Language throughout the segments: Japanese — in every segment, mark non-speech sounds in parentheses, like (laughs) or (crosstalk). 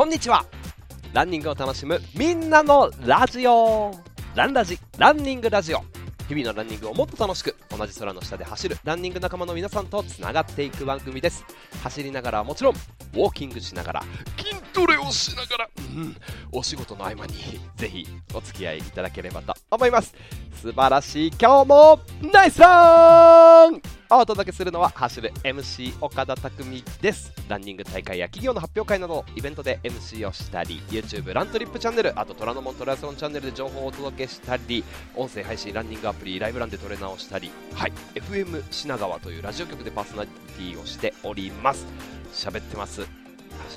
こんにちは。ランニングを楽しむみんなのラジオ。ランラジランニングラジオ。日々のランニングをもっと楽しく同じ空の下で走るランニング仲間の皆さんとつながっていく番組です。走りながらはもちろんウォーキングしながら筋トレをしながら、うん、お仕事の合間にぜひお付き合いいただければと思います。素晴らしい今日もナイスラン。お届けするのは走る MC 岡田匠です。ランニング大会や企業の発表会などイベントで MC をしたり YouTube ラントリップチャンネルあと虎ノ門トライアスロンチャンネルで情報をお届けしたり音声配信ランニングアプリライブランでトレーナーをしたりはい FM 品川というラジオ局でパーソナリティをしております。喋ってます。走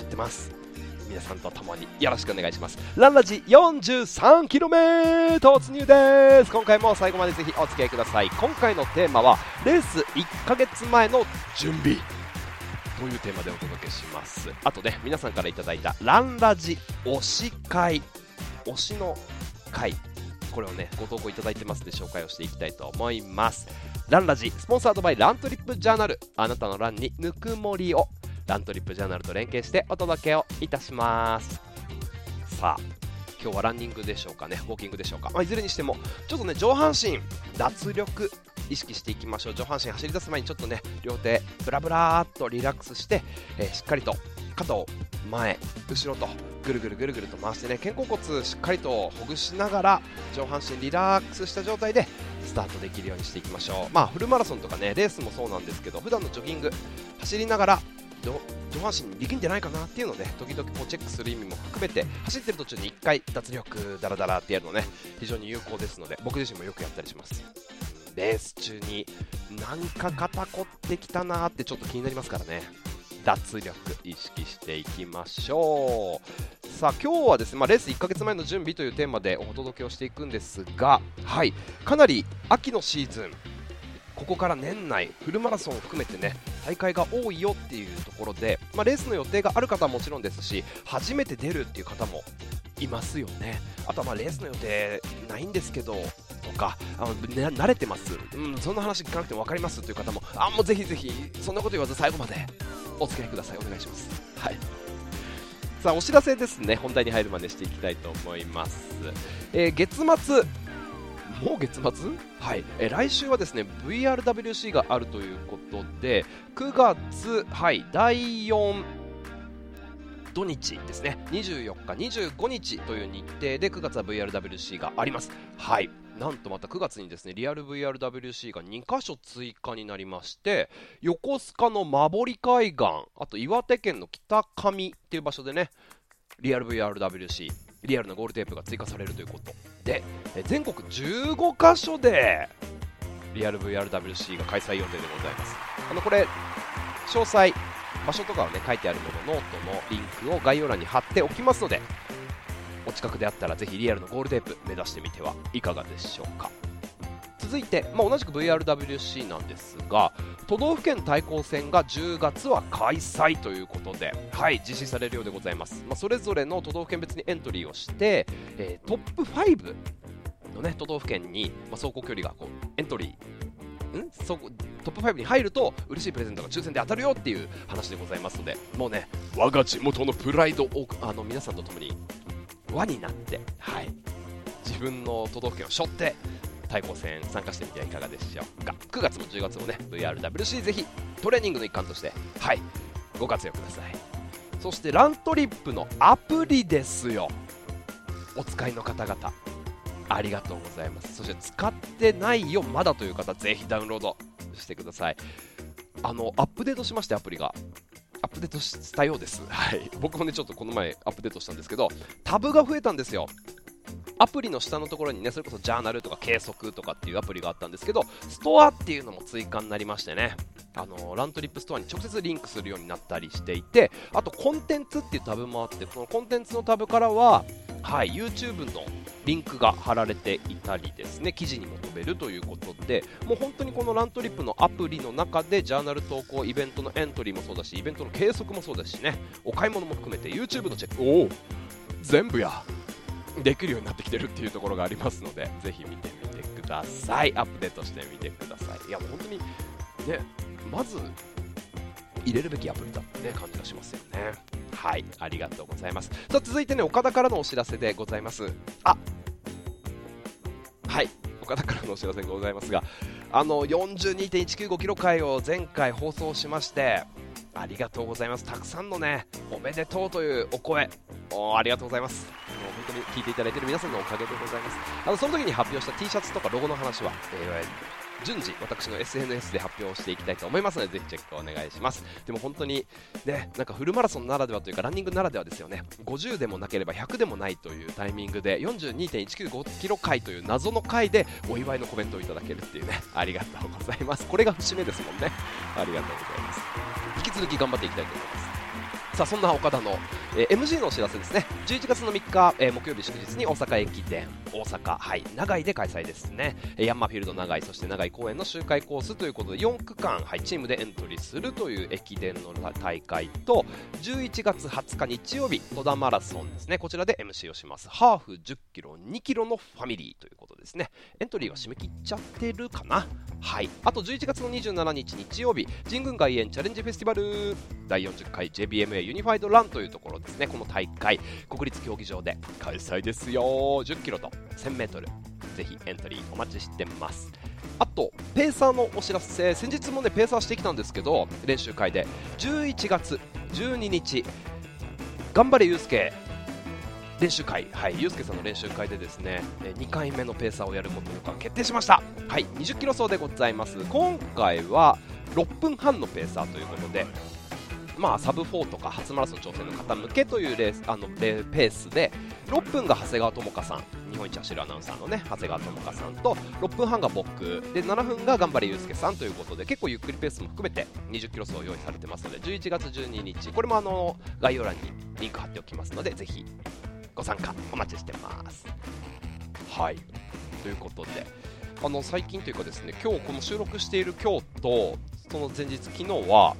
ってます。皆さんと共によろしくお願いします。ランラジ 43km 突入です。今回も最後までぜひお付き合いください。今回のテーマはレース1ヶ月前の準備というテーマでお届けします。あとね皆さんからいただいたランラジ推し会推しの会。これをねご投稿いただいてますので紹介をしていきたいと思います。ランラジスポンサードバイラントリップジャーナル。あなたのランにぬくもりをラントリップジャーナルと連携してお届けをいたします。さあ今日はランニングでしょうかね。ウォーキングでしょうか、まあ、いずれにしてもちょっとね上半身脱力意識していきましょう。上半身走り出す前にちょっとね両手ブラブラーっとリラックスして、えー、しっかりと肩を前後ろとぐるぐるぐるぐると回してね肩甲骨しっかりとほぐしながら上半身リラックスした状態でスタートできるようにしていきましょう。まあフルマラソンとかねレースもそうなんですけど普段のジョギング走りながら上半身力んでないかなっていうのをね時々こうチェックする意味も含めて走ってる途中に1回脱力ダラダラってやるのね非常に有効ですので僕自身もよくやったりします。レース中になんか肩こってきたなーってちょっと気になりますからね。脱力意識していきましょう。さあ今日はですね、まあ、レース1ヶ月前の準備というテーマでお届けをしていくんですがはい。かなり秋のシーズンここから年内フルマラソンを含めてね大会が多いよっていうところで、まあ、レースの予定がある方はもちろんですし初めて出るっていう方もいますよね。あとはまあレースの予定ないんですけどとかあの、ね、慣れてます、うん、そんな話聞かなくても分かりますという方もあもうぜひぜひそんなこと言わず最後までお付き合いください。お願いします。はい。さあお知らせですね。本題に入るまでしていきたいと思います、えー、月末もう月末？はい、え来週はですね VRWC があるということで9月、はい、第4土日ですね。24日、25日という日程で9月は VRWC があります。はい。なんとまた9月にですねリアル VRWC が2箇所追加になりまして横須賀の馬堀海岸あと岩手県の北上っていう場所でねリアル VRWC リアルなゴールテープが追加されるということで全国15箇所でリアル VRWC が開催予定でございます。あのこれ詳細場所とかはね書いてあるものノートのリンクを概要欄に貼っておきますのでお近くであったらぜひリアルのゴールテープ目指してみてはいかがでしょうか。続いて、まあ、同じく VRWC なんですが都道府県対抗戦が10月は開催ということで、はい、実施されるようでございます、まあ、それぞれの都道府県別にエントリーをして、えー、トップ5の、ね、都道府県に、まあ、走行距離がこうエントリーん？そこトップ5に入ると嬉しいプレゼントが抽選で当たるよっていう話でございますのでもうね我が地元のプライドをあの皆さんと共に輪になって、はい、自分の都道府県を背負って対抗戦参加してみてはいかがでしょうか。9月も10月もね VRWC ぜひトレーニングの一環としてはいご活用ください。そしてラントリップのアプリですよ。お使いの方々ありがとうございます。そして使ってないよまだという方ぜひダウンロードしてください。あのアップデートしましてアプリが。アップデートしたようです、はい、僕もねちょっとこの前アップデートしたんですけどタブが増えたんですよ。アプリの下のところにね、それこそジャーナルとか計測とかっていうアプリがあったんですけど、ストアっていうのも追加になりましてね、あのラントリップストアに直接リンクするようになったりしていて、あとコンテンツっていうタブもあって、そのコンテンツのタブからは、はい、YouTube のリンクが貼られていたりですね、記事にも飛べるということで、もう本当にこのラントリップのアプリの中で、ジャーナル投稿、イベントのエントリーもそうだし、イベントの計測もそうだしね、お買い物も含めて YouTube のチェック、おお全部や。できるようになってきてるっていうところがありますので、ぜひ見てみてください。アップデートしてみてください。いや、もう本当に、ね、まず、入れるべきアプリだってね、感じがしますよね。はいありがとうございますさあ続いてね岡田からのお知らせでございますあはい岡田からのお知らせでございますがあの42.195キロ回を前回放送しましてありがとうございますたくさんのねおめでとうというお声おありがとうございます本当に聞いていただいている皆さんのおかげでございます。あのその時に発表した T シャツとかロゴの話は、えー順次私の SNS で発表していきたいと思いますのでぜひチェックお願いします。でも本当にねなんかフルマラソンならではというかランニングならではですよね。50でもなければ100でもないというタイミングで42.195キロ回という謎の回でお祝いのコメントをいただけるっていうねありがとうございます。これが節目ですもんね。ありがとうございます。引き続き頑張っていきたいと思います。さあそんな岡田の、えー、MG のお知らせですね。11月の3日、えー、木曜日祝日に大阪駅伝大阪、はい、長井で開催ですね、えヤンマーフィールド長井そして長井公園の周回コースということで4区間、はい、チームでエントリーするという駅伝の大会と11月20日日曜日戸田マラソンですね。こちらで MC をします。ハーフ1 0キロ2キロのファミリーということですね。エントリーは締め切っちゃってるかな。はい。あと11月の27日日曜日神宮外苑チャレンジフェスティバル。第40回 JBMA ユニファイドランというところですね。この大会国立競技場で開催ですよ。10キロと 1000m ぜひエントリーお待ちしてます。あとペーサーのお知らせ。先日もねペーサーしてきたんですけど練習会で。11月12日頑張れユうスケ。練習会、はい、ゆうすけさんの練習会でですね2回目のペーサーをやることが決定しました、はい、20キロ走でございます。今回は6分半のペーサーということでまあ、サブ4とか初マラソン挑戦の方向けというレースあのペースで6分が長谷川智香さん日本一走るアナウンサーのね長谷川智香さんと6分半が僕で7分が頑張れ祐介さんということで結構ゆっくりペースも含めて20キロ走用意されてますので11月12日これもあの概要欄にリンク貼っておきますのでぜひご参加お待ちしてます。はいということであの最近というかですね今日この収録している今日とその前日昨日は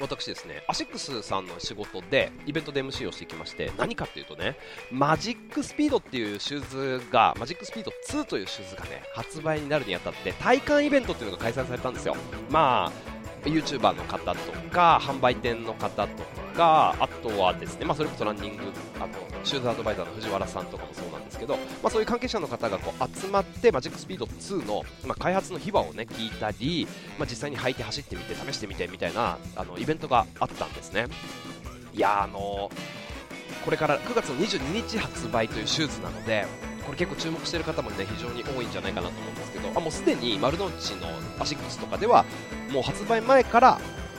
私ですね、アシックスさんの仕事でイベントで MC をしてきまして、何かっていうとね、マジックスピードっていうシューズが、マジックスピード2というシューズがね、発売になるにあたって、体感イベントっていうのが開催されたんですよ。まあ、YouTuber の方とか、販売店の方とか、あとはですね、まあ、それこそランニング、あのシューズアドバイザーの藤原さんとかもそうなんですけど、まあ、そういう関係者の方がこう集まってマジックスピード2の、まあ、開発の秘話を、ね、聞いたり、まあ、実際に履いて走ってみて試してみてみたいなあのイベントがあったんですね。いやあのこれから9月の22日発売というシューズなのでこれ結構注目している方も、ね、非常に多いんじゃないかなと思うんですけどあもうすでに丸の内のアシックスとかではもう発売前から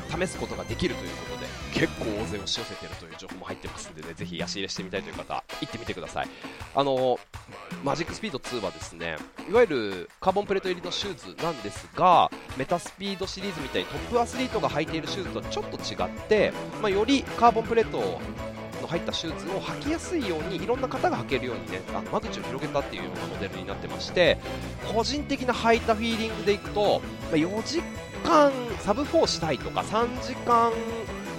試すことができるということで結構大勢押し寄せてるという情報も入ってますんでね、ぜひ足入れしてみたいという方、行ってみてください。あの、マジックスピード2はですね、いわゆるカーボンプレート入りのシューズなんですが、メタスピードシリーズみたいにトップアスリートが履いているシューズとはちょっと違って、まあ、よりカーボンプレートの入ったシューズを履きやすいようにいろんな方が履けるようにねあの間口を広げたっていうようなモデルになってまして個人的な履いたフィーリングでいくと、ま、4時間サブ4したいとか3時間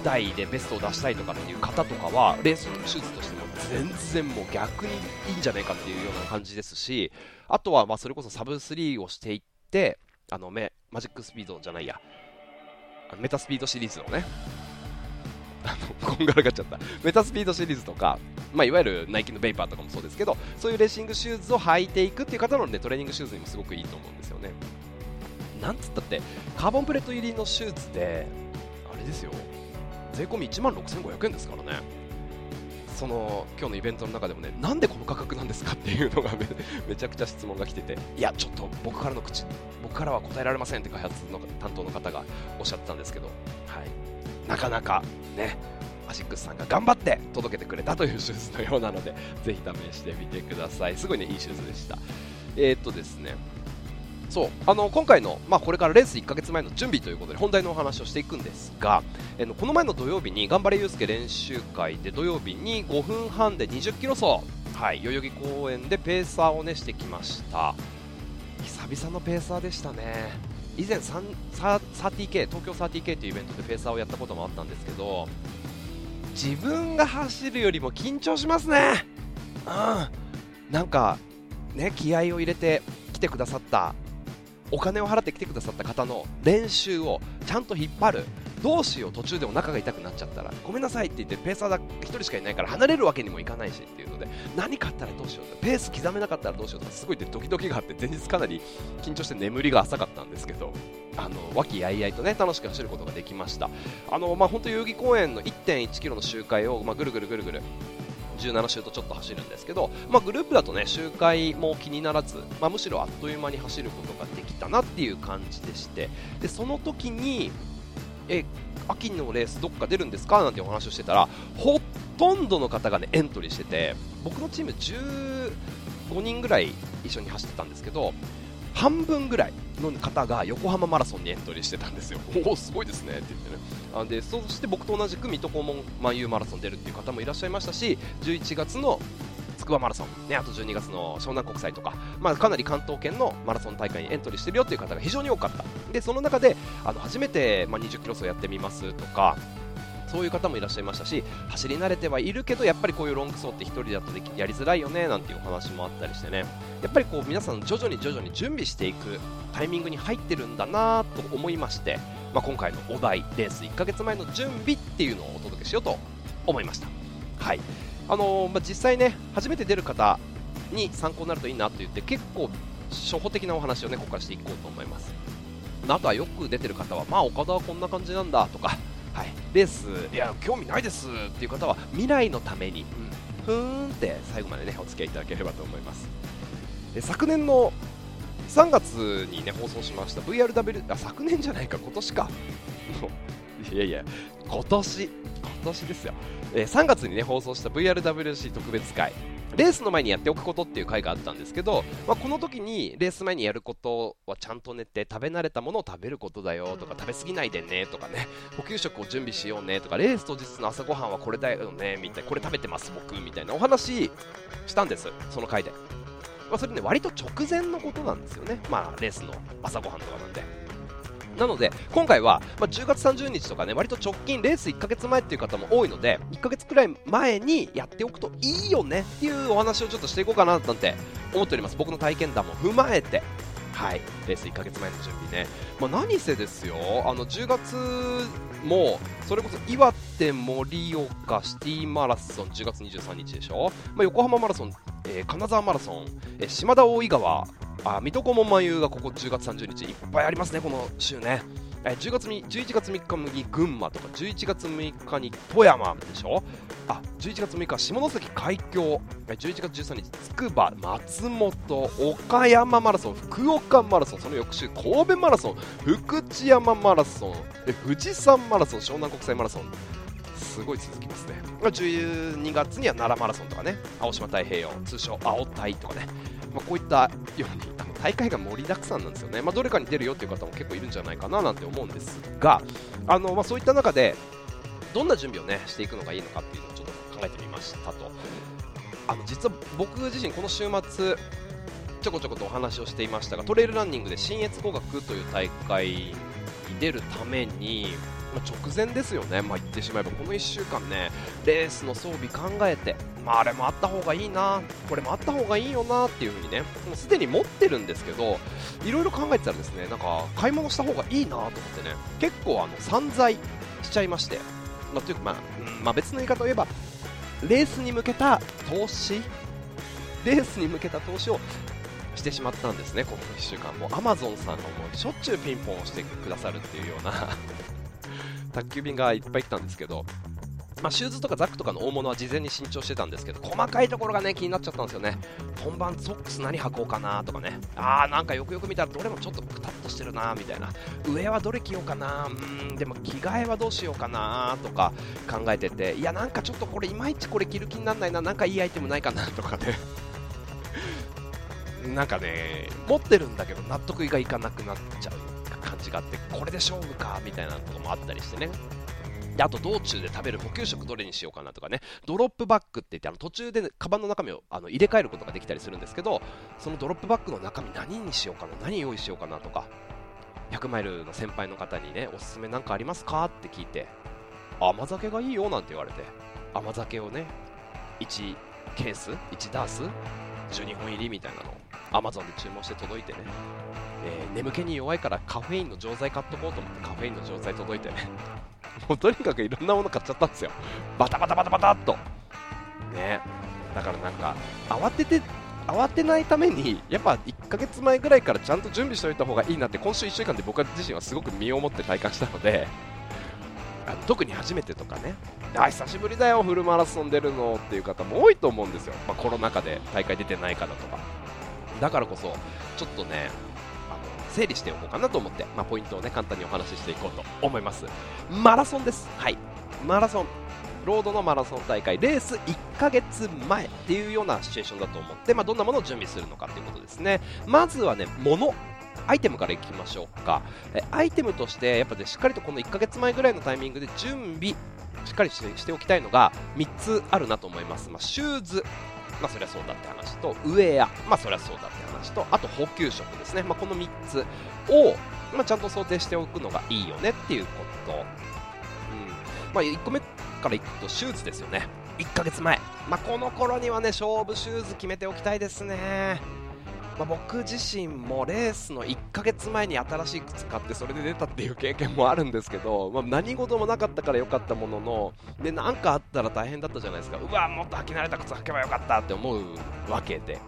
台でベストを出したいとかっていう方とかはレースのシューズとしても全然もう逆にいいんじゃないかっていうような感じですしあとはまそれこそサブ3をしていってあのメマジックスピードじゃないや。メタスピードシリーズのねあの、こんがらがっちゃった。メタスピードシリーズとか、まあ、いわゆるナイキのベイパーとかもそうですけど、そういうレーシングシューズを履いていくっていう方のね、トレーニングシューズにもすごくいいと思うんですよね。なんつったって、カーボンプレート入りのシューズで、あれですよ、税込1万6500円ですからねその今日のイベントの中でもねなんでこの価格なんですかっていうのが (laughs) めちゃくちゃ質問が来てていやちょっと僕からの口僕からは答えられませんって開発の担当の方がおっしゃってたんですけど、はい、なかなかねアシックスさんが頑張って届けてくれたというシューズのようなので (laughs) ぜひ試してみてください。すごいねいいシューズでした。えー、っとですね。そうあの今回の、まあ、これからレース1ヶ月前の準備ということで本題のお話をしていくんですが、えのこの前の土曜日に頑張れ祐介練習会で土曜日に5分半で20キロ走、はい、代々木公園でペーサーを、ね、してきました。久々のペーサーでしたね。以前 30K 東京 30K というイベントでペーサーをやったこともあったんですけど自分が走るよりも緊張しますね。うん。なんかね気合を入れて来てくださったお金を払って来てくださった方の練習をちゃんと引っ張る。どうしよう途中でお腹が痛くなっちゃったら。ごめんなさいって言ってペーサーだ1人しかいないから離れるわけにもいかないしってので何かあったらどうしようペース刻めなかったらどうしようとかすごいドキドキがあって前日かなり緊張して眠りが浅かったんですけどあの和気あいあいとね楽しく走ることができました。あの、まあ、本当代々木公園の1.1キロの周回を、まあ、ぐるぐるぐるぐる17周とちょっと走るんですけど、まあ、グループだとね周回も気にならず、まあ、むしろあっという間に走ることができたなっていう感じでしてでその時にえ秋のレースどっか出るんですか？なんてお話をしてたらほとんどの方がねエントリーしてて僕のチーム15人ぐらい一緒に走ってたんですけど半分ぐらいの方が横浜マラソンにエントリーしてたんですよ。おお、すごいですねって言ってね。あでそして僕と同じく水戸黄門万有マラソン出るっていう方もいらっしゃいましたし、11月のつくばマラソン、ね、あと12月の湘南国際とか、まあ、かなり関東圏のマラソン大会にエントリーしてるよっていう方が非常に多かった。で、その中であの初めて、まあ、20キロ走やってみますとか、そういう方もいらっしゃいましたし走り慣れてはいるけどやっぱりこういうロング走って1人だとできやりづらいよねなんていうお話もあったりしてね。やっぱりこう皆さん徐々に徐々に準備していくタイミングに入ってるんだなと思いまして、まあ、今回のお題レース1ヶ月前の準備っていうのをお届けしようと思いました。はい。あの、まあ、実際ね初めて出る方に参考になるといいなと言って結構初歩的なお話をねここからしていこうと思います。あとはよく出てる方はまあ岡田はこんな感じなんだとかはい、レース、いや、興味ないですっていう方は、未来のために、うん、ふーんって最後までね、お付き合いいただければと思います。で昨年の3月にね、放送しました VRW、あ、昨年じゃないか、今年か。(laughs) いやいや、今年、今年ですよ。えー、3月にね、放送した VRWC 特別会。レースの前にやっておくことっていう回があったんですけど、まあ、この時にレース前にやることはちゃんと寝て食べ慣れたものを食べることだよとか食べ過ぎないでねとかね補給食を準備しようねとかレース当日の朝ごはんはこれだよねみたいなこれ食べてます僕みたいなお話したんですその回で、まあ、それね割と直前のことなんですよねまあレースの朝ごはんとかなんでなので、今回は、まあ、10月30日とかね、割と直近、レース1ヶ月前っていう方も多いので、1ヶ月くらい前にやっておくといいよねっていうお話をちょっとしていこうかななんて思っております。僕の体験談も踏まえて、はい、レース1ヶ月前の準備ね。まあ、何せですよ、あの、10月も、それこそ岩手盛岡シティマラソン10月23日でしょ、まあ、横浜マラソン、えー、金沢マラソン、えー、島田大井川、あ水戸黄門万有がここ10月30日。いっぱいありますね、この週ね。え10月11月3日に群馬とか11月6日に富山でしょ？あ11月6日下関海峡。11月13日つくば松本岡山マラソン福岡マラソンその翌週神戸マラソン福知山マラソンえ富士山マラソン湘南国際マラソン。すごい続きますね。12月には奈良マラソンとかね。青島太平洋通称青太とかね。まあ、こういったようにあの大会が盛りだくさんなんですよね、まあ、どれかに出るよっていう方も結構いるんじゃないかななんて思うんですがあの、まあ、そういった中でどんな準備を、ね、していくのがいいのかっていうのをちょっと考えてみましたと。あの実は僕自身この週末ちょこちょことお話をしていましたがトレイルランニングで信越工学という大会に出るためにま、直前ですよね、まあ、言ってしまえばこの1週間ねレースの装備考えて、まあ、あれもあった方がいいなこれもあった方がいいよなっていう風にねもうすでに持ってるんですけどいろいろ考えてたらですねなんか買い物した方がいいなと思ってね結構あの散財しちゃいまして、まあ、というか、まあうんまあ、別の言い方を言えばレースに向けた投資レースに向けた投資をしてしまったんですね、この1週間も。アマゾンさんがもうしょっちゅうピンポンをしてくださるっていうような宅急便がいっぱい来たんですけど、まあ、シューズとかザックとかの大物は事前に新調してたんですけど細かいところがね気になっちゃったんですよね。本番ソックス何履こうかなとかね。あーなんかよくよく見たらどれもちょっとくたっとしてるなみたいな。上はどれ着ようかなうんでも着替えはどうしようかなとか考えてて。いやなんかちょっとこれいまいちこれ着る気にならないな。なんかいいアイテムないかなとかね。(laughs) なんかね持ってるんだけど納得がいかなくなっちゃう。感じがあってこれで勝負かみたいなこともあったりしてねであと道中で食べる補給食どれにしようかなとかねドロップバッグって言ってあの途中でカバンの中身をあの入れ替えることができたりするんですけどそのドロップバッグの中身何にしようかな何用意しようかなとか100マイルの先輩の方にねおすすめなんかありますかって聞いて甘酒がいいよなんて言われて甘酒をね1ケース1ダース12本入りみたいなのを Amazon で注文して届いてねえー、眠気に弱いからカフェインの錠剤買っとこうと思ってカフェインの錠剤届いて (laughs) もうとにかくいろんなもの買っちゃったんですよ。バタバタバタバタっと。ね。だからなんか慌てて慌てないためにやっぱ1ヶ月前ぐらいからちゃんと準備しておいた方がいいなって今週1週間で僕自身はすごく身をもって体感したのであ特に初めてとかね。あ久しぶりだよフルマラソン出るのっていう方も多いと思うんですよ、まあ、コロナ禍で大会出てない方とか。だからこそちょっとね整理しておこうかなと思って、まあ、ポイントをね簡単にお話ししていこうと思います。マラソンです。はい。マラソン。ロードのマラソン大会レース1ヶ月前っていうようなシチュエーションだと思って、まあ、どんなものを準備するのかっていうことですね。まずはね物。アイテムからいきましょうか。えアイテムとしてやっぱねしっかりとこの1ヶ月前ぐらいのタイミングで準備しっかりしておきたいのが3つあるなと思います、まあ、シューズ。まあそりゃそうだって話とウェアまあそりゃそうだって話とあと補給食ですね、まあ、この3つを、まあ、ちゃんと想定しておくのがいいよねっていうこと、うん。まあ、1個目からいくとシューズですよね。1ヶ月前、まあ、この頃にはね勝負シューズ決めておきたいですね。まあ、僕自身もレースの1ヶ月前に新しい靴買ってそれで出たっていう経験もあるんですけど、まあ、何事もなかったから良かったものの何かあったら大変だったじゃないですか。うわもっと履き慣れた靴履けばよかったって思うわけで、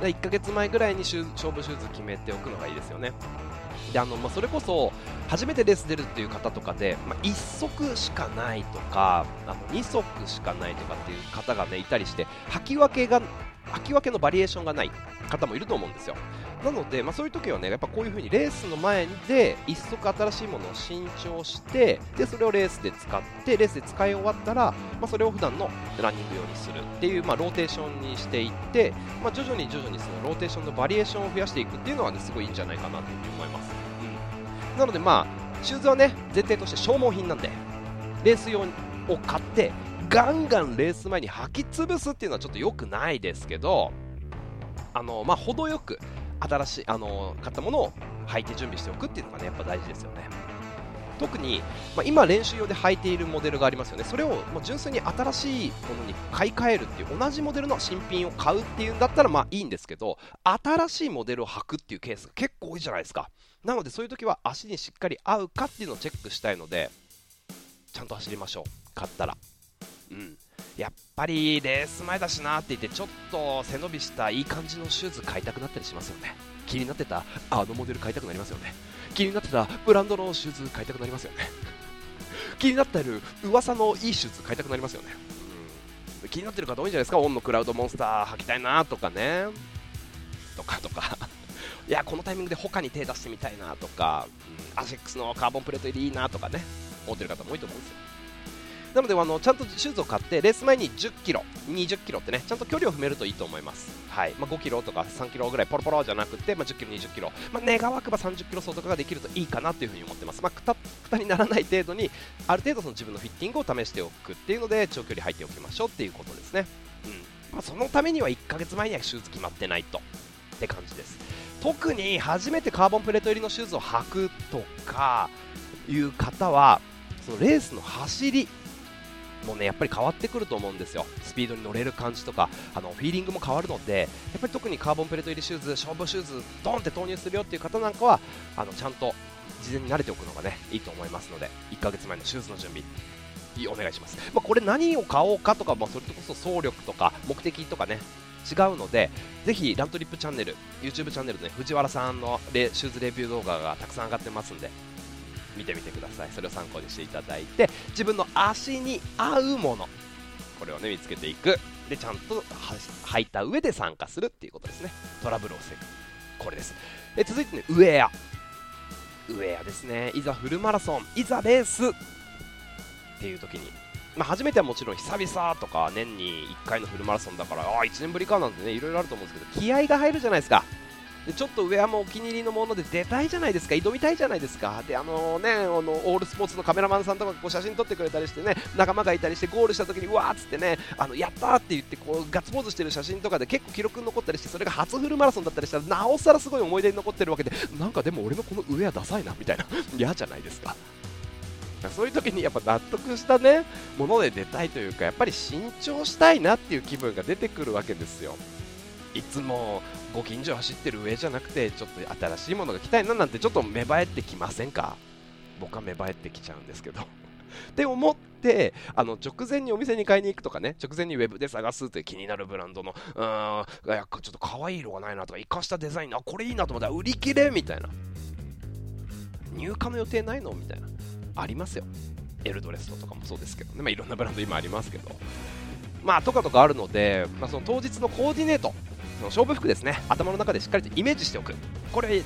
うん、1ヶ月前ぐらいに勝負シューズ決めておくのがいいですよね。であのまあ、それこそ初めてレース出るっていう方とかで、まあ、1足しかないとかあの2足しかないとかっていう方が、ね、いたりして履き分けが履き分けのバリエーションがない方もいると思うんですよなので、まあ、そういう時はねやっぱこういう風にレースの前で1足新しいものを新調してでそれをレースで使ってレースで使い終わったら、まあ、それを普段のランニング用にするっていう、まあ、ローテーションにしていって、ま、徐々に徐々にそのローテーションのバリエーションを増やしていくっていうのはねすごいいいんじゃないかなというふに思います、うん、なのでまあシューズはね前提として消耗品なんでレース用を買ってガンガンレース前に履き潰すっていうのはちょっと良くないですけど、あのまあ、程よく新しいあの買ったものを履いて準備しておくっていうのがねやっぱ大事ですよね。特に、まあ、今、練習用で履いているモデルがありますよね、それをもう純粋に新しいものに買い替えるっていう同じモデルの新品を買うっていうんだったらまあいいんですけど新しいモデルを履くっていうケースが結構多いじゃないですか。なのでそういう時は足にしっかり合うかっていうのをチェックしたいのでちゃんと走りましょう。買ったら。うん、やっぱりレース前だしなって言ってちょっと背伸びしたいい感じのシューズ買いたくなったりしますよね。気になってたあのモデル買いたくなりますよね。気になってたブランドのシューズ買いたくなりますよね。(laughs) 気になってる噂のいいシューズ買いたくなりますよね、うん、気になってる方多いんじゃないですか。オンのクラウドモンスター履きたいなとかね。とかとか。(laughs) いやこのタイミングで他に手出してみたいなとか、うん、アシックスのカーボンプレート入りいいなとかね。思ってる方も多いと思うんですよ。なのであのちゃんとシューズを買ってレース前に10キロ、20キロってねちゃんと距離を踏めるといいと思います、はい。まあ、5キロとか3キロぐらいポロポロじゃなくて、まあ、10キロ、20キロ、まあ、願わくば30キロ走とかができるといいかなというふうに思ってます、まあ、くたくたにならない程度にある程度その自分のフィッティングを試しておくっていうので長距離入っておきましょうっていうことですね、うん。まあ、そのためには1ヶ月前にはシューズ決まってないとって感じです。特に初めてカーボンプレート入りのシューズを履くとかいう方はそのレースの走りもねやっぱり変わってくると思うんですよ、スピードに乗れる感じとかあのフィーリングも変わるのでやっぱり特にカーボンプレート入りシューズ、勝負シューズ、ドンって投入するよっていう方なんかはあのちゃんと事前に慣れておくのがねいいと思いますので1ヶ月前のシューズの準備お願いします、まあ、これ何を買おうかとか、まあ、それこそ総力とか目的とかね違うのでぜひラントリップチャンネル YouTube チャンネルで、ね、藤原さんのシューズレビュー動画がたくさん上がってますんで見てみてください。それを参考にしていただいて自分の足に合うものこれをね見つけていく。でちゃんと履いた上で参加するっていうことですね。トラブルを防ぐ。これです。で続いてねウェア。ウェアですね。いざフルマラソン。いざレースっていう時に。まあ、初めてはもちろん久々とか年に1回のフルマラソンだからあ1年ぶりかなんてねいろいろあると思うんですけど気合が入るじゃないですか。でちょっとウェアもお気に入りのもので出たいじゃないですか。挑みたいじゃないですか。であのねあのオールスポーツのカメラマンさんとかこう写真撮ってくれたりしてね仲間がいたりしてゴールした時にうわーっつってねあのやったーって言ってこうガッツポーズしてる写真とかで結構記録に残ったりしてそれが初フルマラソンだったりしたらなおさらすごい思い出に残ってるわけでなんかでも俺のこのウェアダサいなみたいな (laughs) 嫌じゃないですか。そういう時にやっぱ納得したねもので出たいというかやっぱり新調したいなっていう気分が出てくるわけですよ。いつもご近所走ってる上じゃなくてちょっと新しいものが来たいななんてちょっと芽生えてきませんか？(laughs) 僕は芽生えてきちゃうんですけど。(laughs) って思ってあの直前にお店に買いに行くとかね直前にウェブで探すという気になるブランドのうーんちょっと可愛い色がないなとか生かしたデザインあこれいいなと思ったら売り切れみたいな。入荷の予定ないのみたいな。ありますよ。エルドレストとかもそうですけどね、まあ、いろんなブランド今ありますけど。まあとかとかあるので、まあ、その当日のコーディネートその勝負服ですね。頭の中でしっかりとイメージしておく。これ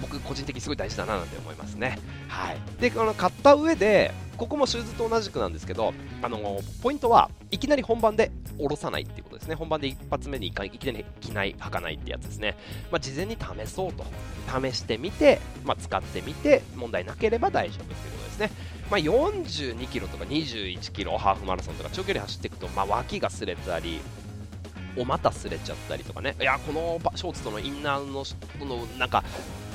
僕個人的にすごい大事だななんて思いますね。はい。でこの買った上でここもシューズと同じくなんですけどあのポイントはいきなり本番で下ろさないっていうことですね。本番で一発目にいきなり着ない履かないってやつですね、まあ、事前に試そうと。試してみて、まあ、使ってみて問題なければ大丈夫っていうことですね。まあ、42キロとか21キロハーフマラソンとか長距離走っていくと、まあ、脇が擦れたりお股擦れちゃったりとかね。いやこのショーツとのインナーののなんか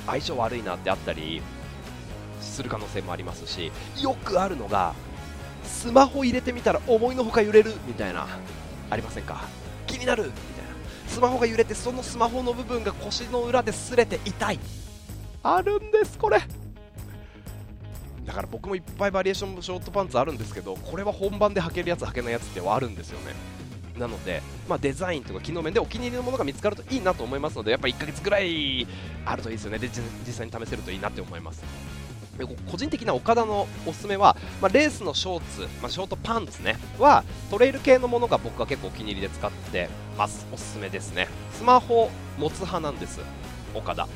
相性悪いなってあったりする可能性もありますしよくあるのがスマホ入れてみたら思いのほか揺れるみたいなありませんか？気になるみたいな。スマホが揺れてそのスマホの部分が腰の裏で擦れて痛い。あるんですこれ。だから僕もいっぱいバリエーションショートパンツあるんですけどこれは本番で履けるやつ履けないやつってはあるんですよね。なので、まあ、デザインとか機能面でお気に入りのものが見つかるといいなと思いますのでやっぱ1ヶ月ぐらいあるといいですよね。で実際に試せるといいなって思います。個人的な岡田のおすすめは、まあ、レースのショーツ、まあ、ショートパンツねはトレイル系のものが僕は結構お気に入りで使ってます。おすすめですね。スマホ持つ派なんです岡田。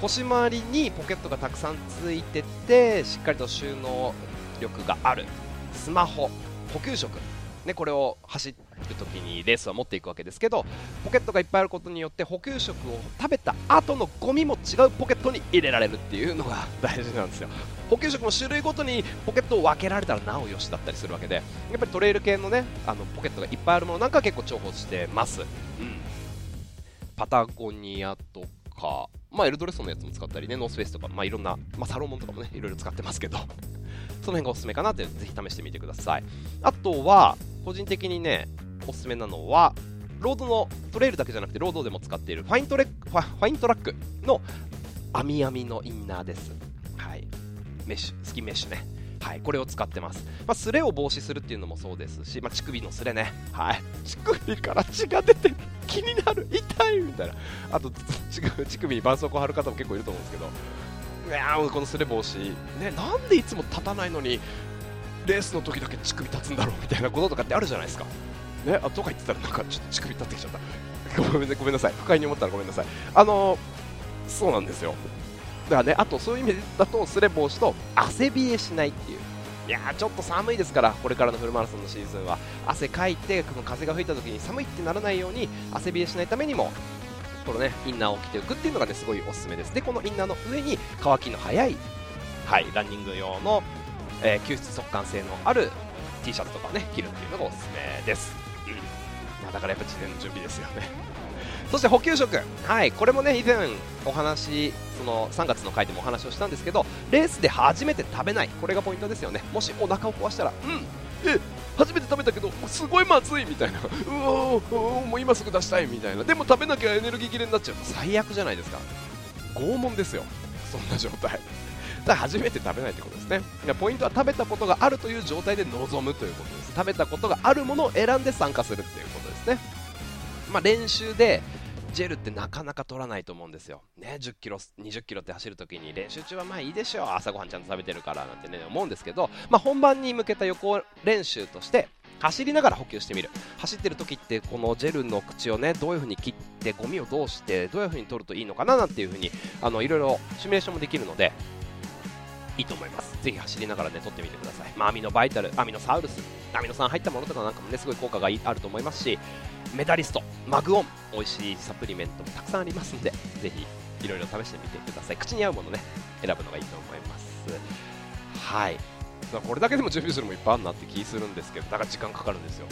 腰回りにポケットがたくさんついててしっかりと収納力がある。スマホ補給食。ね、これを走るときにレースは持っていくわけですけどポケットがいっぱいあることによって補給食を食べた後のゴミも違うポケットに入れられるっていうのが (laughs) 大事なんですよ。補給食も種類ごとにポケットを分けられたらなおよしだったりするわけでやっぱりトレイル系のねあのポケットがいっぱいあるものなんか結構重宝してます、うん、パタゴニアとかまあ、エルドレストのやつも使ったりね、ノースフェイスとか、まあ、いろんな、まあ、サロモンとかもね、いろいろ使ってますけど、その辺がおすすめかなって、ぜひ試してみてください。あとは、個人的にね、おすすめなのは、ロードのトレイルだけじゃなくて、ロードでも使っているファイントレファファイントラックの網網のインナーです。はい。メッシュ、スキンメッシュね。はい、これを使ってます。まあ、スレを防止するっていうのもそうですし、まあ、乳首のスレね。はい。乳首から血が出て気になる痛いみたいな。あと、乳首に絆創膏貼る方も結構いると思うんですけど、いやこのスレ防止、ね、なんでいつも立たないのに、レースの時だけ乳首立つんだろうみたいなこととかってあるじゃないですか。ね、あとか言ってたら、なんかちょっと乳首立ってきちゃった。ごめんねごめんなさい。不快に思ったらごめんなさい。あのー、そうなんですよ。だからね、あとそういう意味だと、すれ防止と汗冷えしないっていう。いやーちょっと寒いですから、これからのフルマラソンのシーズンは汗かいて、この風が吹いた時に寒いってならないように汗冷えしないためにも、このねインナーを着ておくっていうのがねすごいおすすめです。で、このインナーの上に乾きの早い、はい、ランニング用の、えー、吸湿速乾性のある T シャツとかね着るっていうのがおすすめです。うん。まあ、だからやっぱ事前の準備ですよね。(laughs) そして補給食、はい、これもね以前お話その3月の回でもお話をしたんですけどレースで初めて食べない。これがポイントですよね。もしお腹を壊したらうん。え初めて食べたけどすごいまずいみたいな。うおもう今すぐ出したい。みたいな。でも食べなきゃエネルギー切れになっちゃう。と最悪じゃないですか。拷問ですよ。そんな状態。だ初めて食べないということですねポイントは食べたことがあるという状態で臨むということです食べたことがあるものを選んで参加するっていうことですねまあ、練習でジェルってなかなか取らないと思うんですよ。ね、10キロ、20キロって走るときに練習中はまあいいでしょう。朝ごはんちゃんと食べてるからなんてね、思うんですけど、まあ、本番に向けた予行練習として、走りながら補給してみる。走ってる時ってこのジェルの口をね、どういう風に切って、ゴミをどうして、どういう風に取るといいのかななんていう風に、あの、いろいろシミュレーションもできるので、いいと思います。ぜひ走りながらね、取ってみてください。まあ、アミノバイタル、アミノサウルス、アミノ酸入ったものとかなんかもね、すごい効果があると思いますし、メダリスト、マグオン、美味しいサプリメントもたくさんありますんで、ぜひいろいろ試してみてください。口に合うものね、選ぶのがいいと思います。はい。これだけでも準備するもいっぱいあるなって気するんですけど、だから時間かかるんですよ。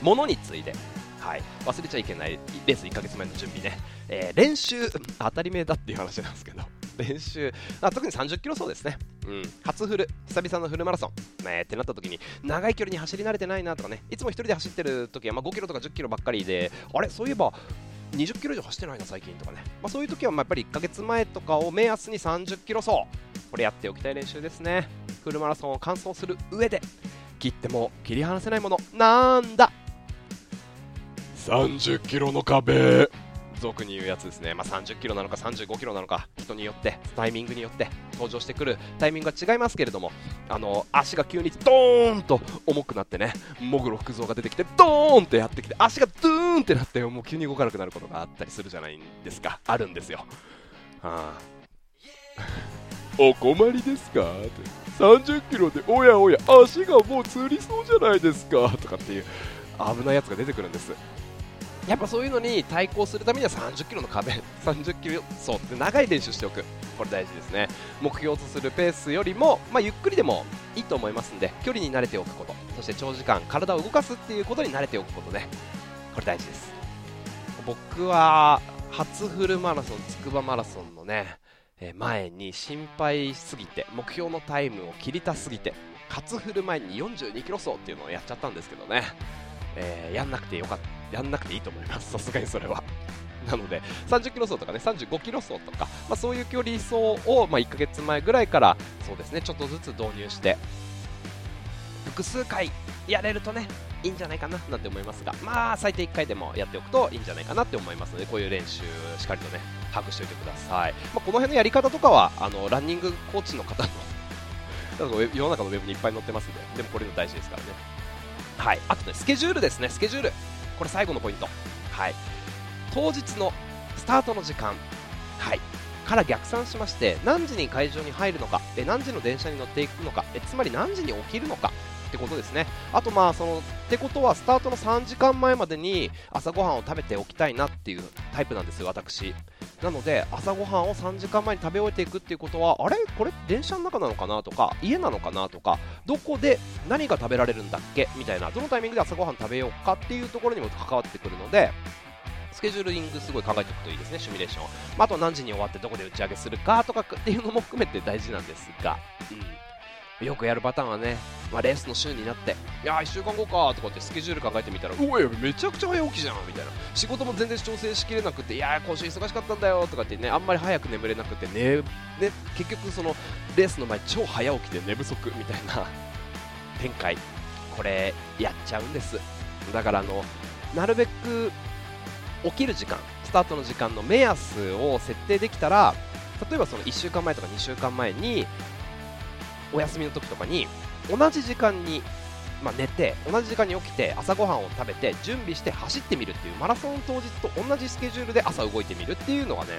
ものについて、はい、忘れちゃいけないレース1ヶ月前の準備ね、えー、練習、当たり前だっていう話なんですけど、練習、あ特に30キロ走ですね、うん、初フル、久々のフルマラソン、ね、ってなった時に、長い距離に走り慣れてないなとかね、いつも1人で走ってる時はまあ5キロとか10キロばっかりで、あれ、そういえば、20キロ以上走ってないな、最近とかね、まあ、そういう時はまあやっぱり1ヶ月前とかを目安に30キロ走、これやっておきたい練習ですね。フルマラソンを完走する上で切っても切り離せないもの。なんだ？30キロの壁。俗に言うやつですね、まあ、30キロなのか35キロなのか人によってタイミングによって登場してくるタイミングが違いますけれどもあの足が急にドーンと重くなってねもぐろ福蔵が出てきてドーンってやってきて足がドーンってなってもう急に動かなくなることがあったりするじゃないですかあるんですよ、はあ、お困りですかって30キロでおやおや足がもうつりそうじゃないですかとかっていう危ないやつが出てくるんですやっぱそういうのに対抗するためには30キロの壁、(laughs) 30キロ走って長い練習しておく、これ大事ですね。目標とするペースよりも、まあ、ゆっくりでもいいと思いますんで、距離に慣れておくこと、そして長時間体を動かすっていうことに慣れておくことね、これ大事です。僕は初フルマラソン、筑波マラソンのね、え前に心配しすぎて、目標のタイムを切りたすぎて、初フル前に42キロ走っていうのをやっちゃったんですけどね、えー、やんなくてよかった。やんなくていいと思います、(laughs) さすがにそれは。なので、30キロ走とかね、35キロ走とか、まあ、そういう距離走を、まあ、1ヶ月前ぐらいから、そうですね、ちょっとずつ導入して、複数回やれるとね、いいんじゃないかななんて思いますが、まあ、最低1回でもやっておくといいんじゃないかなって思いますので、こういう練習、しっかりとね、把握しておいてください。まあ、この辺のやり方とかは、あのランニングコーチの方の (laughs) 世の中のウェブにいっぱい載ってますんで、でもこれの大事ですからね。はい、あとね、スケジュールですね、スケジュール。これ最後のポイント、はい、当日のスタートの時間、はい、から逆算しまして何時に会場に入るのかえ何時の電車に乗っていくのかえつまり何時に起きるのかってことですね。あとまあそのってことはスタートの3時間前までに朝ごはんを食べておきたいなっていうタイプなんですよ私。なので朝ごはんを3時間前に食べ終えていくっていうことはあれ？これ電車の中なのかなとか家なのかなとかどこで何が食べられるんだっけ？みたいなどのタイミングで朝ごはん食べようかっていうところにも関わってくるのでスケジューリングすごい考えておくといいですね、シミュレーション。まあ、あと何時に終わってどこで打ち上げするかとかっていうのも含めて大事なんですが、うん、よくやるパターンはね、まあ、レースの週になって、いや、1週間後かとかってスケジュール考えてみたら、うわ、めちゃくちゃ早起きじゃんみたいな、仕事も全然調整しきれなくて、いや、今週忙しかったんだよとかってね、あんまり早く眠れなくて、ね、ね結局、そのレースの前、超早起きで寝不足みたいな展開、これ、やっちゃうんです。だからあのなるべく起きる時間、スタートの時間の目安を設定できたら、例えばその1週間前とか2週間前にお休みの時とかに同じ時間に、まあ、寝て同じ時間に起きて朝ごはんを食べて準備して走ってみるっていうマラソン当日と同じスケジュールで朝動いてみるっていうのはね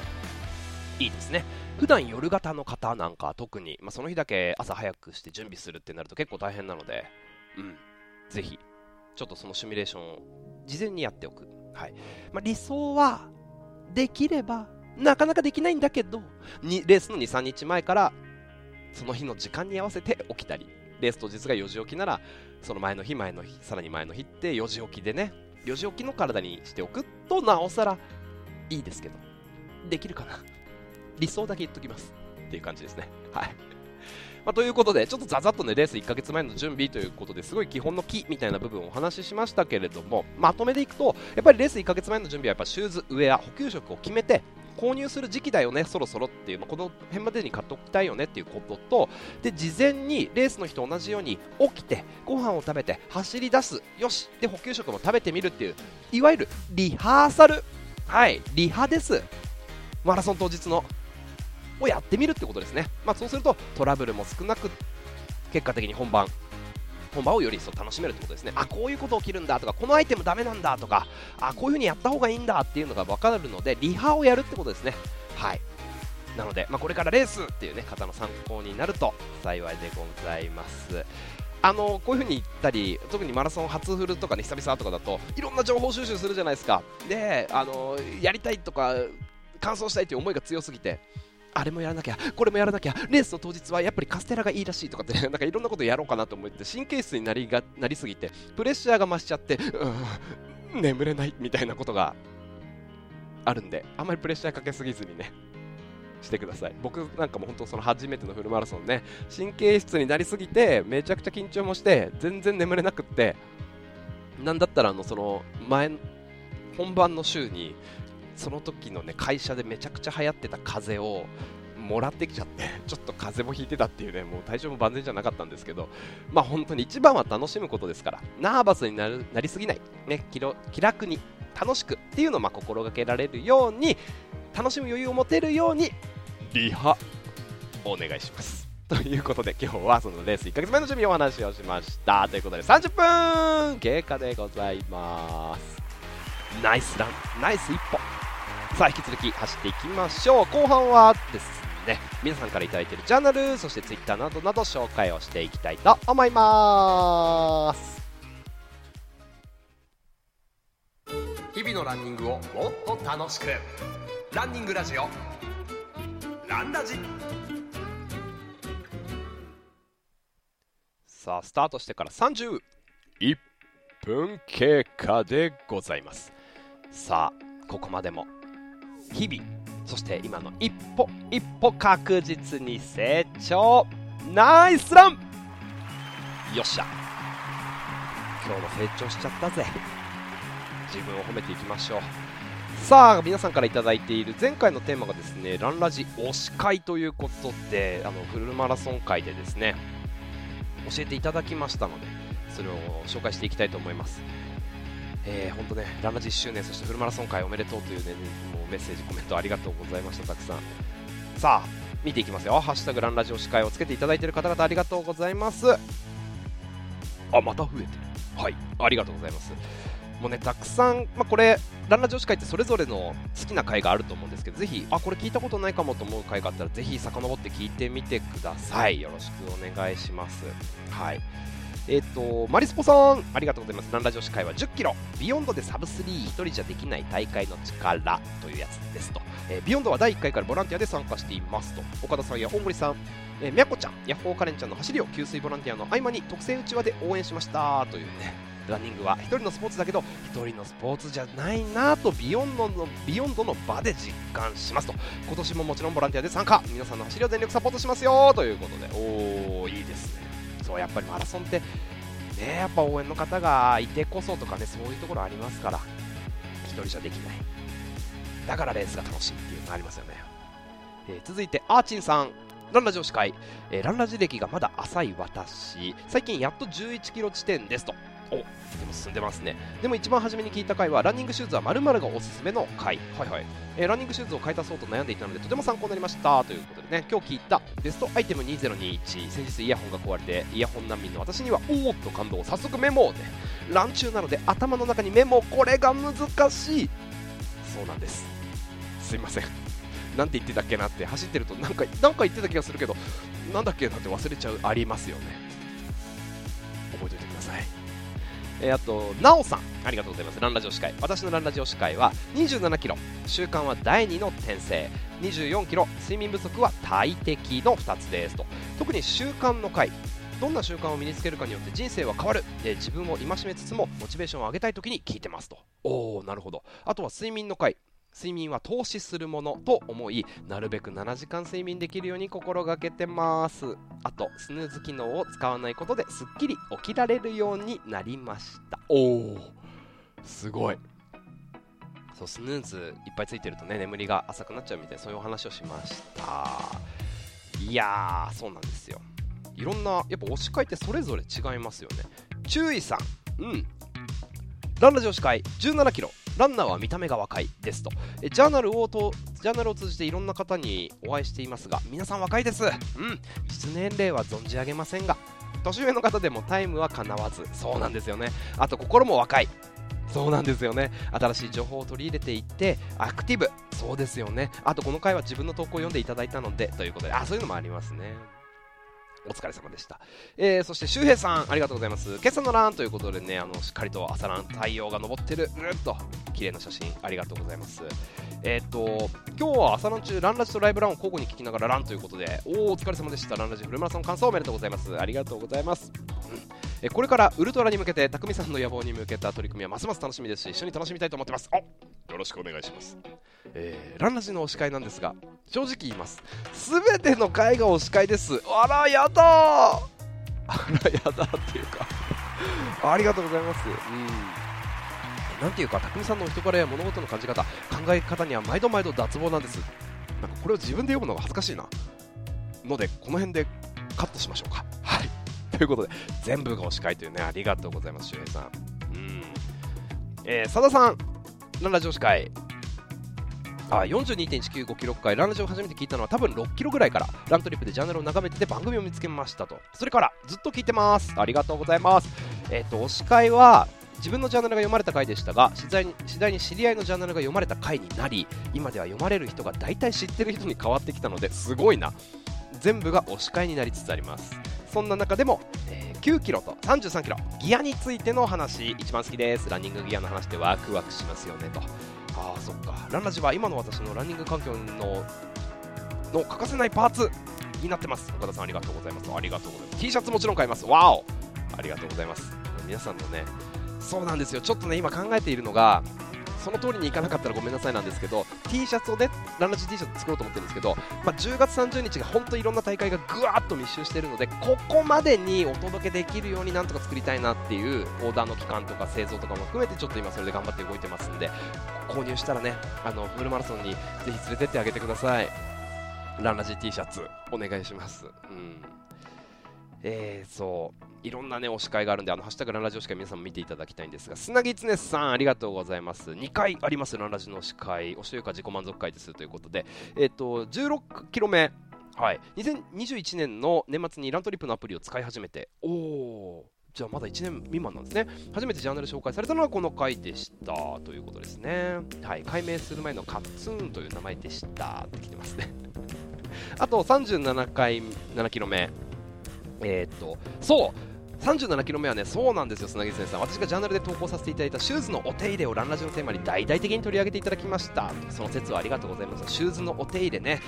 いいですね。普段夜型の方なんか特に、まあ、その日だけ朝早くして準備するってなると結構大変なので、うん、ぜひちょっとそのシミュレーションを事前にやっておく、はい。まあ、理想はできればなかなかできないんだけどにレースの23日前からその日の時間に合わせて起きたり、レース当日が4時起きなら、その前の日、前の日、さらに前の日って4時起きでね、4時起きの体にしておくとなおさらいいですけど、できるかな理想だけ言っときます。っていう感じですね。はい。まあ、ということで、ちょっとざざっとね、レース1ヶ月前の準備ということですごい基本の木みたいな部分をお話ししましたけれども、まとめでいくと、やっぱりレース1ヶ月前の準備はやっぱシューズ、ウェア、補給食を決めて、購入する時期だよね、そろそろっていう、まあ、この辺までに買っておきたいよねっていうことと、で、事前にレースの日と同じように起きて、ご飯を食べて、走り出す、よし、で、補給食も食べてみるっていう、いわゆるリハーサル、はい、リハです。マラソン当日の。をやってみるってことですね。まあ、そうするとトラブルも少なく、結果的に本番本番をより一層楽しめるってことですね。あ、こういうこと起きるんだとか、このアイテムダメなんだとか、あ、こういう風にやった方がいいんだっていうのが分かるので、リハをやるってことですね。はい。なので、まあ、これからレースっていうね、方の参考になると幸いでございます。あのこういう風に言ったり、特にマラソン初フルとかね、久々とかだと、いろんな情報収集するじゃないですか。で、あのやりたいとか、完走したいという思いが強すぎて、あれもやらなきゃ、これもやらなきゃ、レースの当日はやっぱりカステラがいいらしいとかって、(laughs) なんかいろんなことやろうかなと思って、神経質になりがなりすぎて、プレッシャーが増しちゃって、うん、眠れないみたいなことがあるんで、あんまりプレッシャーかけすぎずにね、してください。僕なんかも本当その初めてのフルマラソンね、神経質になりすぎて、めちゃくちゃ緊張もして、全然眠れなくって、なんだったらあのその前、本番の週にその時のね会社でめちゃくちゃ流行ってた風邪をもらってきちゃってちょっと風邪もひいてたっていうねもう体調も万全じゃなかったんですけどまあ本当に一番は楽しむことですからナーバスになるなりすぎない、ね、気気楽に楽しくっていうのをまあ心がけられるように楽しむ余裕を持てるようにリハお願いします。ということで今日はそのレース1ヶ月目の準備をお話をしました。ということで30分経過でございます。ナイスランナイス一歩さあ引き続き走っていきましょう。後半はですね皆さんから頂いているジャーナルそして Twitter などなど紹介をしていきたいと思います。日々のランニングをもっと楽しく。ランニングラジオ。ランラジ。さあスタートしてから31分経過でございます。さあここまでも日々そして今の一歩一歩確実に成長。ナイスラン！よっしゃ。今日も成長しちゃったぜ。自分を褒めていきましょう。さあ皆さんから頂いている前回のテーマがですねランラジ推し会ということであのフルマラソン会でですね教えていただきましたのでそれを紹介していきたいと思います。えー、本当ね、ランラジ1周年、そしてフルマラソン会おめでとうというね、もうメッセージ、コメントありがとうございました、たくさん。さあ、見ていきますよ。ハッシュタグランラジ推し会をつけていただいている方々ありがとうございます。あ、また増えてる。はい、ありがとうございます。もうね、たくさん、まあ、これ、ランラ女子会ってそれぞれの好きな回があると思うんですけど、ぜひ、あ、これ聞いたことないかもと思う回があったら、ぜひ遡って聞いてみてください。よろしくお願いします。はい。えっ、ー、と、マリスポさん、ありがとうございます。ランラ女子会は10キロ。ビヨンドでサブ3、1人じゃできない大会の力というやつですと。えー、ビヨンドは第1回からボランティアで参加していますと。岡田さんや大森さん、えー、みやこちゃん、ヤッホーカレンちゃんの走りを給水ボランティアの合間に特製うちわで応援しましたというね。ランニングは1人のスポーツだけど1人のスポーツじゃないなとビヨンドのビヨンドの場で実感しますと今年ももちろんボランティアで参加皆さんの走りを全力サポートしますよということでおおいいですねそうやっぱりマラソンってねやっぱ応援の方がいてこそとかねそういうところありますから1人じゃできない。だからレースが楽しいっていうのがありますよね、えー、続いてアーチンさん。ランラ女子会、えー、ランラジ歴がまだ浅い私。最近やっと11キロ地点ですと。お。でも進んでますね。でも一番初めに聞いた回はランニングシューズは〇〇がおすすめの回。はいはい、えー、ランニングシューズを買い足そうと悩んでいたのでとても参考になりましたということでね今日聞いたベストアイテム2021先日イヤホンが壊れてイヤホン難民の私にはおおっと感動。早速メモをねラン中なので頭の中にメモ。これが難しい。そうなんです。すいません。なんて言ってたっけなって。走ってるとなんかなんか言ってた気がするけどなんだっけなって忘れちゃうありますよね。覚えておいてくださいえー、あと、なおさん、ありがとうございます。ランラジオ司会。私のランラジオ司会は27キロ、習慣は第2の転生、24キロ、睡眠不足は大敵の2つですと。特に習慣の回、どんな習慣を身につけるかによって人生は変わる、えー、自分を戒めつつもモチベーションを上げたい時に聞いてますと。おおなるほど。あとは睡眠の回、睡眠は投資するものと思いなるべく7時間睡眠できるように心がけてます。あとスヌーズ機能を使わないことですっきり起きられるようになりました。おおすごい。そうスヌーズいっぱいついてるとね眠りが浅くなっちゃうみたいなそういうお話をしました。いやーそうなんですよ。いろんなやっぱ推し会ってそれぞれ違いますよね。注意さん。うん。ランラ女子会17キロ。ランナーは見た目が若いですと。えジャーナルをとジャーナルを通じていろんな方にお会いしていますが皆さん若いです。うん。実年齢は存じ上げませんが年上の方でもタイムはかなわずそうなんですよね。あと心も若い。そうなんですよね。新しい情報を取り入れていってアクティブ。そうですよね。あとこの回は自分の投稿を読んでいただいたのでということで。あそういうのもありますね。お疲れ様でした。えー、そして周平さん、ありがとうございます。今朝のランということでね、あの、しっかりと朝ラン、太陽が昇ってる、うーっと、綺麗な写真、ありがとうございます。えー、っと、今日は朝ラン中、ランラジとライブランを交互に聞きながらランということで、おー、お疲れ様でした。ランラジフルマラソン感想おめでとうございます。ありがとうございます。うんえこれからウルトラに向けて匠さんの野望に向けた取り組みはますます楽しみですし一緒に楽しみたいと思ってます。よろしくお願いします、えー、ランラジの推し会なんですが正直言います。全ての会が推し会です。あらやだあらやだっていうか。ありがとうございます。うん。なんていうか匠さんのお人柄や物事の感じ方考え方には毎度毎度脱帽なんです。なんかこれを自分で読むのが恥ずかしいな。のでこの辺でカットしましょうか。はい。いうことで全部が推し会というねありがとうございます周平さん。うん。えー、佐田さんランラジ推し会。あ42.195キロ回。ランラジオ初めて聞いたのは多分6キロぐらいからラントリップでジャンネルを眺めてて番組を見つけましたと。それからずっと聞いてます。ありがとうございます。えっ、ー、と推し会は自分のジャンネルが読まれた回でしたが次第に次第に知り合いのジャンネルが読まれた回になり今では読まれる人が大体知ってる人に変わってきたのですごいな。全部が推し会になりつつあります。そんな中でも、えー、9キロと33キロギアについての話一番好きです。ランニングギアの話でワクワクしますよねと。ああそっか。ランラジは今の私のランニング環境のの欠かせないパーツになってます。岡田さんありがとうございます。ありがとうございます。T シャツもちろん買います。わおありがとうございます。皆さんのねそうなんですよ。ちょっとね今考えているのがその通りにいかなかったらごめんなさいなんですけど T シャツをねランラジ T シャツ作ろうと思ってるんですけど、まあ、10月30日が本当いろんな大会がぐわっと密集しているのでここまでにお届けできるようになんとか作りたいなっていうオーダーの期間とか製造とかも含めてちょっと今それで頑張って動いてますんで購入したらねあのフルマラソンにぜひ連れてってあげてください。ランラジ T シャツお願いします。うん。えー、そういろんなね、推し会があるんで、あの、ハッシュタグランラジオ司会皆さんも見ていただきたいんですが、砂木つねさん、ありがとうございます。2回あります、ランラジの司会、推しというか自己満足会ですということで、えっ、ー、と、16キロ目、はい、2021年の年末にラントリップのアプリを使い始めて、おー、じゃあまだ1年未満なんですね。初めてジャンル紹介されたのはこの回でしたということですね。はい、改名する前のカッツンという名前でしたって来てますね。(laughs) あと37回7キロ目。えー、っと、そう37キロ目はね、そうなんですよ、砂木先生。私がジャーナルで投稿させていただいたシューズのお手入れをランラジのテーマに大々的に取り上げていただきました。その説はありがとうございます。シューズのお手入れね、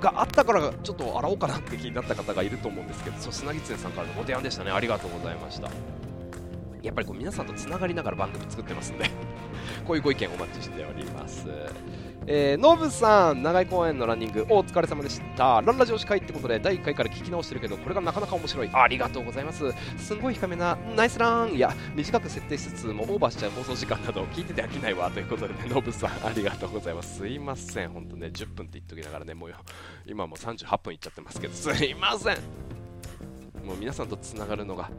があったからちょっと洗おうかなって気になった方がいると思うんですけど、そう砂木さんからのご提案でしたね。ありがとうございました。やっぱりこう皆さんとつながりながら番組作ってますんで (laughs) こういうご意見お待ちしております。えー、ノブさん、長井公園のランニング、お疲れ様でした。ランラジオ司会ってことで、第1回から聞き直してるけど、これがなかなか面白い。ありがとうございます。すんごい低めな、ナイスランいや、短く設定しつつもオーバーしちゃう放送時間など聞いてて飽きないわ。ということでね、(laughs) ノブさん、ありがとうございます。すいません。ほんとね、10分って言っときながらね、もう今もう38分いっちゃってますけど、すいません。もう皆さんとつながるのが、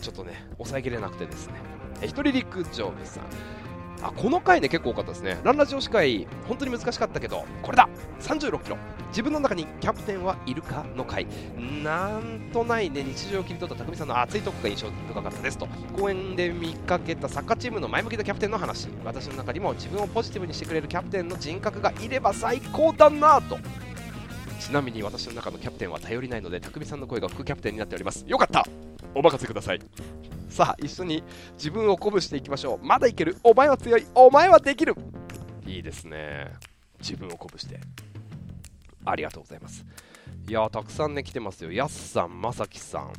ちょっとね、抑えきれなくてですね。え、一人陸上部さん。あこの回ね結構多かったですね。ランラジオ司会本当に難しかったけどこれだ。36キロ。自分の中にキャプテンはいるかの回。なんとないね日常を切り取った匠さんの熱いトークが印象深かったですと。公園で見かけたサッカーチームの前向きなキャプテンの話。私の中にも自分をポジティブにしてくれるキャプテンの人格がいれば最高だなと。ちなみに私の中のキャプテンは頼りないので匠さんの声が副キャプテンになっております。よかった。お任せください。さあ一緒に自分を鼓舞していきましょう。まだいける。お前は強い。お前はできる。いいですね。自分を鼓舞して。ありがとうございます。いやたくさんね来てますよ。やすさんまさきさん。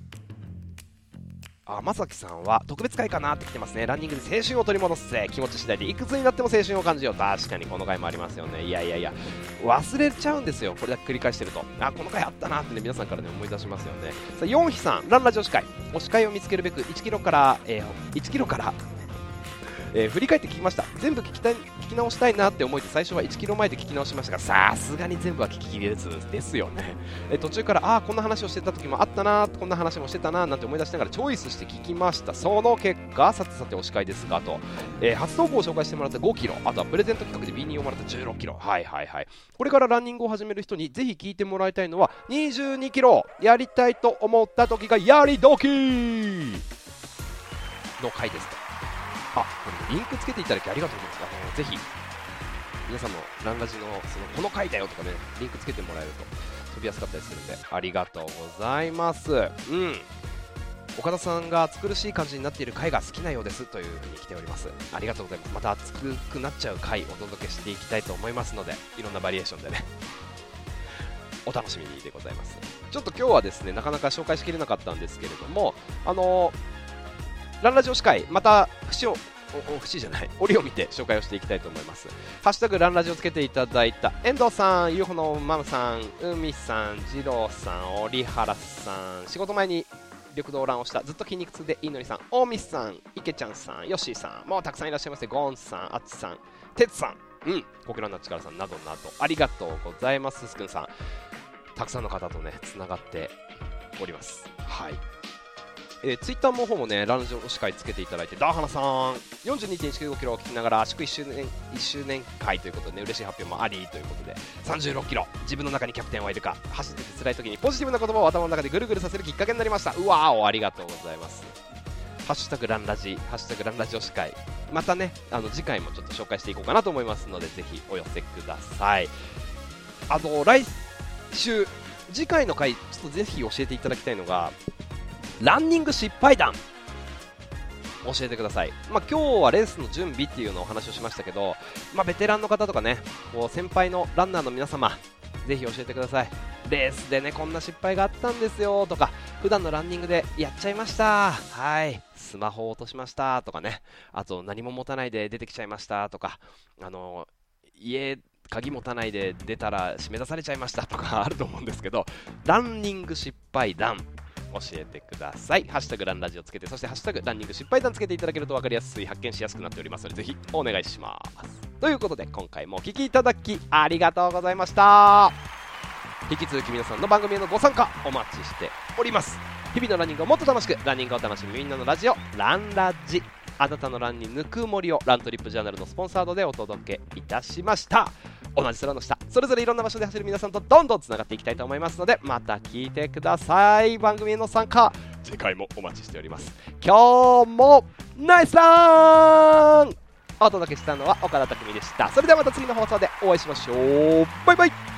あ、まさきさんは特別会かなって来てますね。ランニングで青春を取り戻すぜ。気持ち次第でいくつになっても青春を感じよう。確かにこの回もありますよね。いやいやいや、忘れちゃうんですよ。これだけ繰り返してると。あ、この回あったなってね、皆さんからね、思い出しますよね。さあ、4比さん、ランラ女子会。推し会を見つけるべく1キロから、えー、1キロからえー、振り返って聞きました。全部聞きたい聞き直したいなって思いで最初は1キロ前で聞き直しましたがさすがに全部は聞ききれずですよね、(laughs) えー、途中からああこんな話をしてた時もあったなこんな話もしてたななんて思い出しながらチョイスして聞きました。その結果さてさてお司会ですがと、えー、初投稿を紹介してもらった5キロあとはプレゼント企画で B2 をもらった16キロ。はいはいはい。これからランニングを始める人にぜひ聞いてもらいたいのは22キロやりたいと思った時がやり時。の回ですとあこれリンクつけていただきありがとうございます。あのぜひ皆さんのランラジのそのこの回だよとかねリンクつけてもらえると飛びやすかったりするんでありがとうございます。うん。岡田さんが暑苦しい感じになっている回が好きなようですというふうに来ております。ありがとうございます。また熱くなっちゃう回お届けしていきたいと思いますのでいろんなバリエーションでね (laughs) お楽しみにでございます。ちょっと今日はですねなかなか紹介しきれなかったんですけれどもあのーランラジオ司会、また節を、節じゃない、(laughs) 折を見て紹介をしていきたいと思います。ハッシュタグランラジオつけていただいた遠藤さん、ゆうほのマムさん、海さん、二郎さん、折原さん、仕事前に緑道乱をしたずっと筋肉痛でいいのにさん、大見さん、池ちゃんさん、ヨッシーさん、もうたくさんいらっしゃいますね、ゴンさん、あっちさん、てつさん、うんコケランナチカラさんなどなどありがとうございますすくんさん。たくさんの方とねつながっております。はい。えー、ツイッターの方もね、ランジョ司会つけていただいて、ダーハナさん、42.195キロを聞きながら、祝1周年 ,1 周年会ということでね、嬉しい発表もありということで、36キロ、自分の中にキャプテンはいるか、走ってて辛い時にポジティブな言葉を頭の中でぐるぐるさせるきっかけになりました。うわーお、ありがとうございます。ハッシュタグランラジ、ハッシュタグランラジオ司会、またね、あの次回もちょっと紹介していこうかなと思いますので、ぜひお寄せください。あと、来週、次回の回、ちょっとぜひ教えていただきたいのが、ランニング失敗談。教えてください、まあ、今日はレースの準備っていうのをお話をしましたけど、まあ、ベテランの方とかねこう先輩のランナーの皆様ぜひ教えてください。レースでねこんな失敗があったんですよとか普段のランニングでやっちゃいましたはいスマホを落としましたとかねあと何も持たないで出てきちゃいましたとかあの家鍵持たないで出たら締め出されちゃいましたとかあると思うんですけどランニング失敗談。教えてください。ハッシュタグランラジオつけて、そしてハッシュタグランニング失敗談つけていただけると分かりやすい、発見しやすくなっておりますので、ぜひお願いします。ということで、今回もお聴きいただきありがとうございました。引き続き皆さんの番組へのご参加お待ちしております。日々のランニングをもっと楽しく、ランニングを楽しむみんなのラジオ、ランラジ。あなたのランにぬくもりをラントリップジャーナルのスポンサードでお届けいたしました。同じ空の下それぞれいろんな場所で走る皆さんとどんどんつながっていきたいと思いますのでまた聞いてください。番組への参加次回もお待ちしております。今日もナイスラン。お届けしたのは岡田匠でした。それではまた次の放送でお会いしましょう。バイバイ。